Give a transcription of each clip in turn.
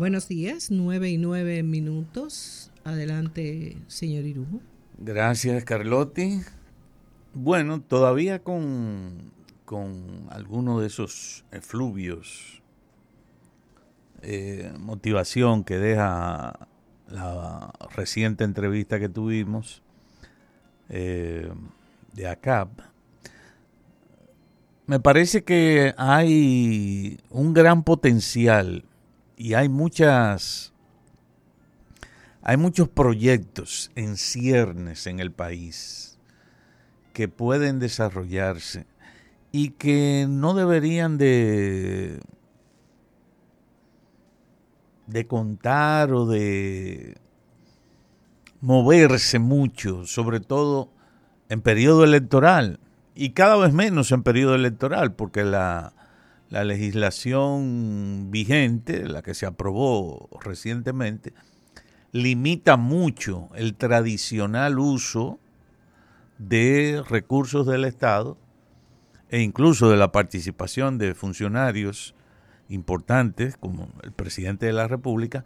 Buenos días, nueve y nueve minutos. Adelante, señor Irujo. Gracias, Carlotti. Bueno, todavía con, con algunos de esos efluvios, eh, motivación que deja la reciente entrevista que tuvimos eh, de ACAP, me parece que hay un gran potencial y hay muchas hay muchos proyectos en ciernes en el país que pueden desarrollarse y que no deberían de de contar o de moverse mucho, sobre todo en periodo electoral y cada vez menos en periodo electoral, porque la, la legislación vigente, la que se aprobó recientemente, limita mucho el tradicional uso de recursos del Estado e incluso de la participación de funcionarios importantes, como el presidente de la República,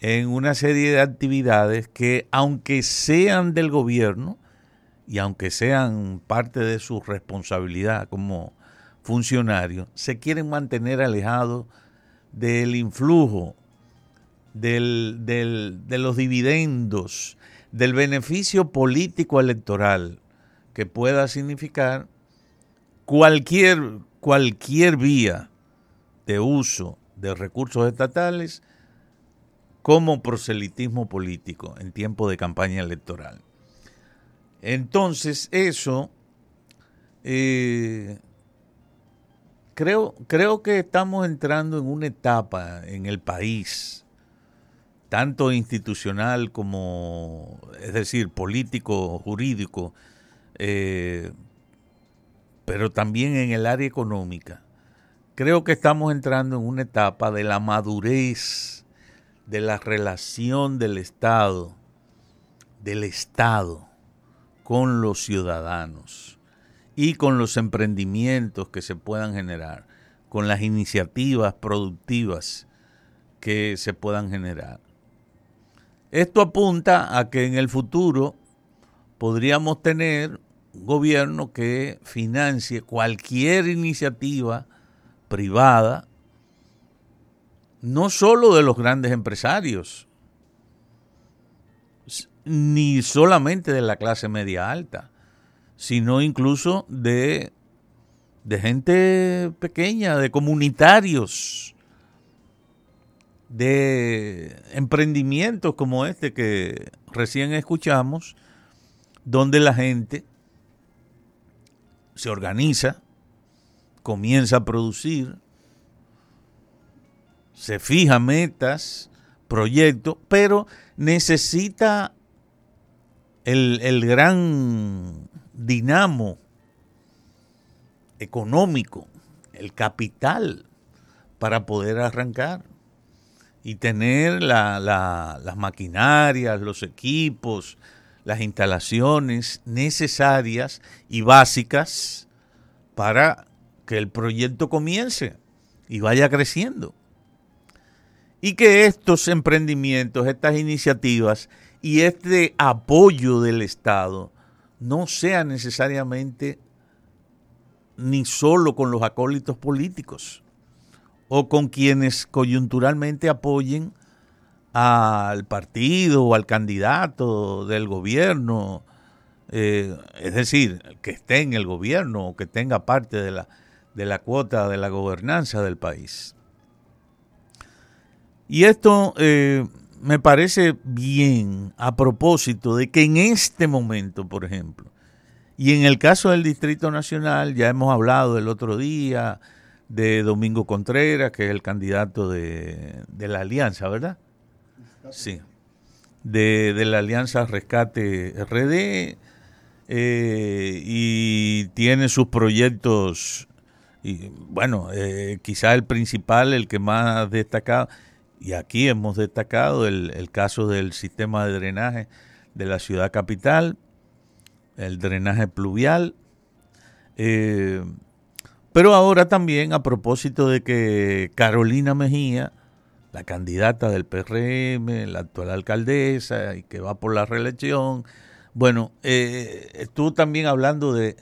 en una serie de actividades que, aunque sean del gobierno y aunque sean parte de su responsabilidad como funcionarios, se quieren mantener alejados del influjo, del, de los dividendos, del beneficio político electoral que pueda significar cualquier, cualquier vía de uso de recursos estatales como proselitismo político en tiempo de campaña electoral. Entonces eso eh, creo, creo que estamos entrando en una etapa en el país, tanto institucional como, es decir, político, jurídico, eh, pero también en el área económica. Creo que estamos entrando en una etapa de la madurez de la relación del Estado, del Estado con los ciudadanos y con los emprendimientos que se puedan generar, con las iniciativas productivas que se puedan generar. Esto apunta a que en el futuro podríamos tener un gobierno que financie cualquier iniciativa privada, no solo de los grandes empresarios, ni solamente de la clase media alta, sino incluso de, de gente pequeña, de comunitarios, de emprendimientos como este que recién escuchamos, donde la gente se organiza, comienza a producir, se fija metas, proyectos, pero necesita el, el gran dinamo económico, el capital para poder arrancar y tener las maquinarias, los equipos, las instalaciones necesarias y básicas para que el proyecto comience y vaya creciendo. Y que estos emprendimientos, estas iniciativas y este apoyo del Estado no sea necesariamente ni solo con los acólitos políticos o con quienes coyunturalmente apoyen al partido o al candidato del gobierno, eh, es decir, que esté en el gobierno o que tenga parte de la, de la cuota de la gobernanza del país. Y esto eh, me parece bien a propósito de que en este momento, por ejemplo, y en el caso del Distrito Nacional, ya hemos hablado el otro día de Domingo Contreras, que es el candidato de, la Alianza, ¿verdad? Sí. De, la Alianza Rescate RD, eh, y tiene sus proyectos, y bueno, eh, quizá el principal, el que más destacado, y aquí hemos destacado el, caso del sistema de drenaje de la ciudad capital, el drenaje pluvial, eh, pero ahora también a propósito de que Carolina Mejía, la candidata del PRM, la actual alcaldesa y que va por la reelección. Bueno, eh, estuvo también hablando de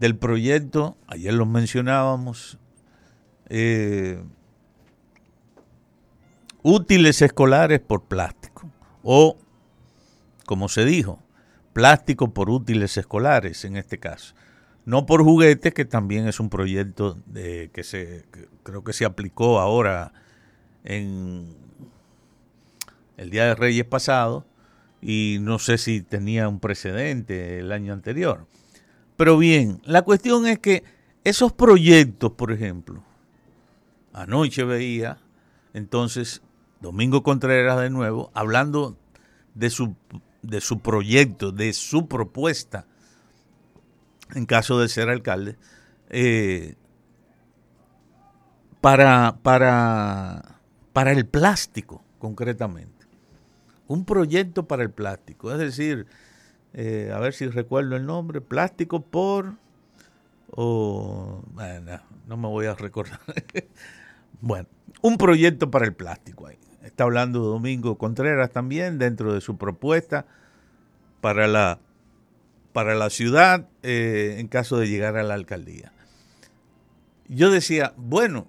del proyecto, ayer lo mencionábamos, eh, útiles escolares por plástico o, como se dijo, plástico por útiles escolares en este caso. No por juguetes, que también es un proyecto de, que se creo que se aplicó ahora en el Día de Reyes pasado y no sé si tenía un precedente el año anterior. Pero bien, la cuestión es que esos proyectos, por ejemplo, anoche veía entonces Domingo Contreras de nuevo hablando de su, de su proyecto, de su propuesta en caso de ser alcalde, eh, para, para para el plástico, concretamente. Un proyecto para el plástico, es decir, eh, a ver si recuerdo el nombre, plástico por... O, bueno, no me voy a recordar. bueno, un proyecto para el plástico ahí. Está hablando Domingo Contreras también dentro de su propuesta para la, para la ciudad eh, en caso de llegar a la alcaldía. Yo decía, bueno,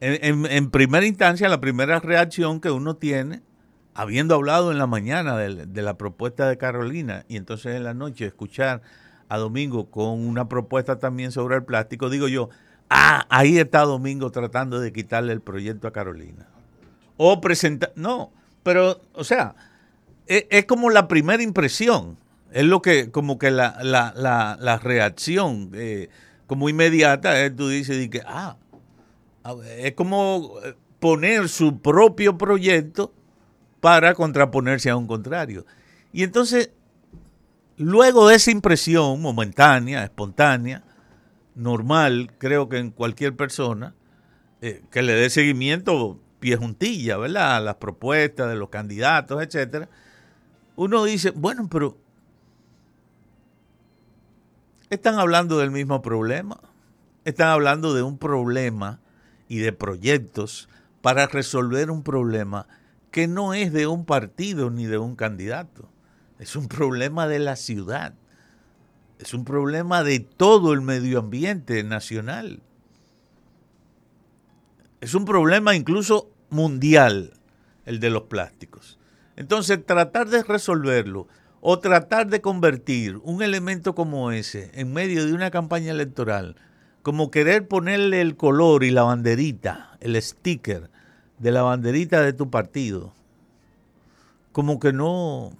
en, primera instancia, la primera reacción que uno tiene, habiendo hablado en la mañana de, la propuesta de Carolina y entonces en la noche escuchar a Domingo con una propuesta también sobre el plástico, digo yo, ah, ahí está Domingo tratando de quitarle el proyecto a Carolina. O presentar, no, pero, o sea, e, es, como la primera impresión, es lo que, como que la, la, la, reacción eh, como inmediata, es tú dices, que, ah, es como eh, poner su propio proyecto para contraponerse a un contrario. Y entonces, luego de esa impresión momentánea, espontánea, normal, creo que en cualquier persona, eh, que le dé seguimiento pie juntilla, ¿verdad? Las propuestas de los candidatos, etcétera, uno dice, bueno, pero están hablando del mismo problema, están hablando de un problema y de proyectos para resolver un problema que no es de un partido ni de un candidato. Es un problema de la ciudad. Es un problema de todo el medio ambiente nacional. Es un problema incluso mundial el de los plásticos. Entonces, tratar de resolverlo o tratar de convertir un elemento como ese en medio de una campaña electoral como querer ponerle el color y la banderita, el sticker de la banderita de tu partido, como que no,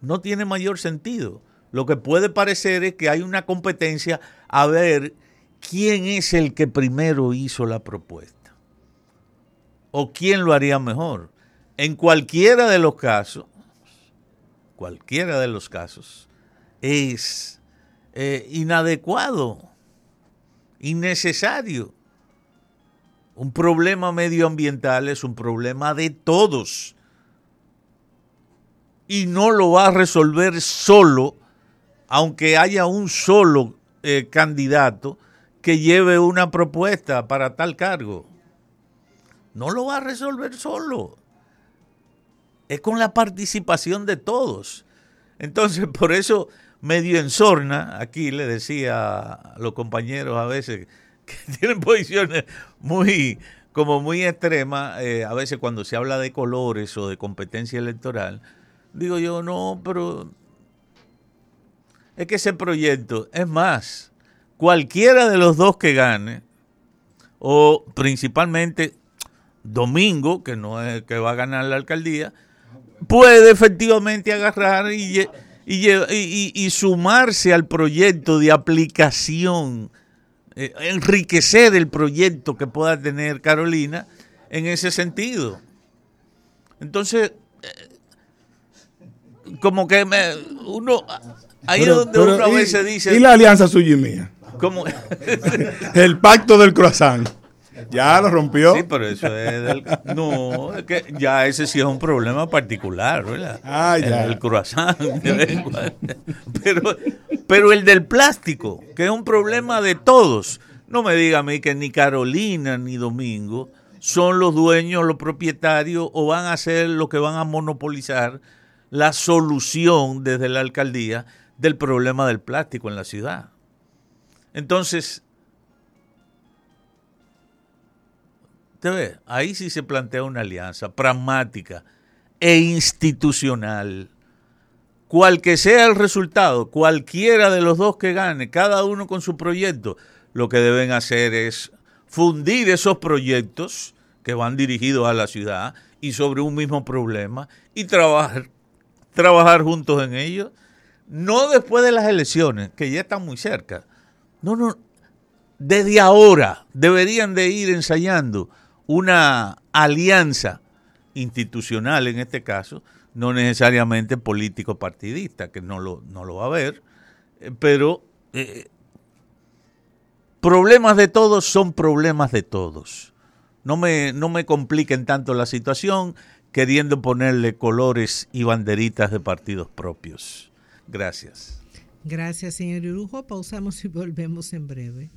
no tiene mayor sentido. Lo que puede parecer es que hay una competencia a ver quién es el que primero hizo la propuesta o quién lo haría mejor. En cualquiera de los casos, cualquiera de los casos, es eh, inadecuado innecesario. Un problema medioambiental es un problema de todos. Y no lo va a resolver solo, aunque haya un solo eh, candidato que lleve una propuesta para tal cargo. No lo va a resolver solo. Es con la participación de todos. Entonces, por eso medio en sorna, aquí le decía a los compañeros a veces que tienen posiciones muy como muy extremas, eh, a veces cuando se habla de colores o de competencia electoral, digo yo, no, pero es que ese proyecto, es más, cualquiera de los dos que gane, o principalmente Domingo, que no es que va a ganar la alcaldía, puede efectivamente agarrar y y, sumarse al proyecto de aplicación, eh, enriquecer el proyecto que pueda tener Carolina en ese sentido. Entonces, eh, como que me, uno, ahí es donde uno a veces dice... ¿Y la alianza suya y mía? ¿Cómo? el pacto del croissant. Ya lo rompió. Sí, pero eso es del. No, es que ya ese sí es un problema particular, ¿verdad? Ah, ya. El, croissant. pero, pero el del plástico, que es un problema de todos. No me diga a mí que ni Carolina ni Domingo son los dueños, los propietarios o van a ser los que van a monopolizar la solución desde la alcaldía del problema del plástico en la ciudad. Entonces, ¿te ve? Ahí sí se plantea una alianza pragmática e institucional. Cual que sea el resultado, cualquiera de los dos que gane, cada uno con su proyecto, lo que deben hacer es fundir esos proyectos que van dirigidos a la ciudad y sobre un mismo problema y trabajar, trabajar juntos en ellos. No después de las elecciones, que ya están muy cerca. No, no. Desde ahora deberían de ir ensayando una alianza institucional en este caso, no necesariamente político partidista, que no lo, no lo va a haber, eh, pero eh, problemas de todos son problemas de todos. No me, no me compliquen tanto la situación queriendo ponerle colores y banderitas de partidos propios. Gracias. Gracias, señor Irujo. Pausamos y volvemos en breve.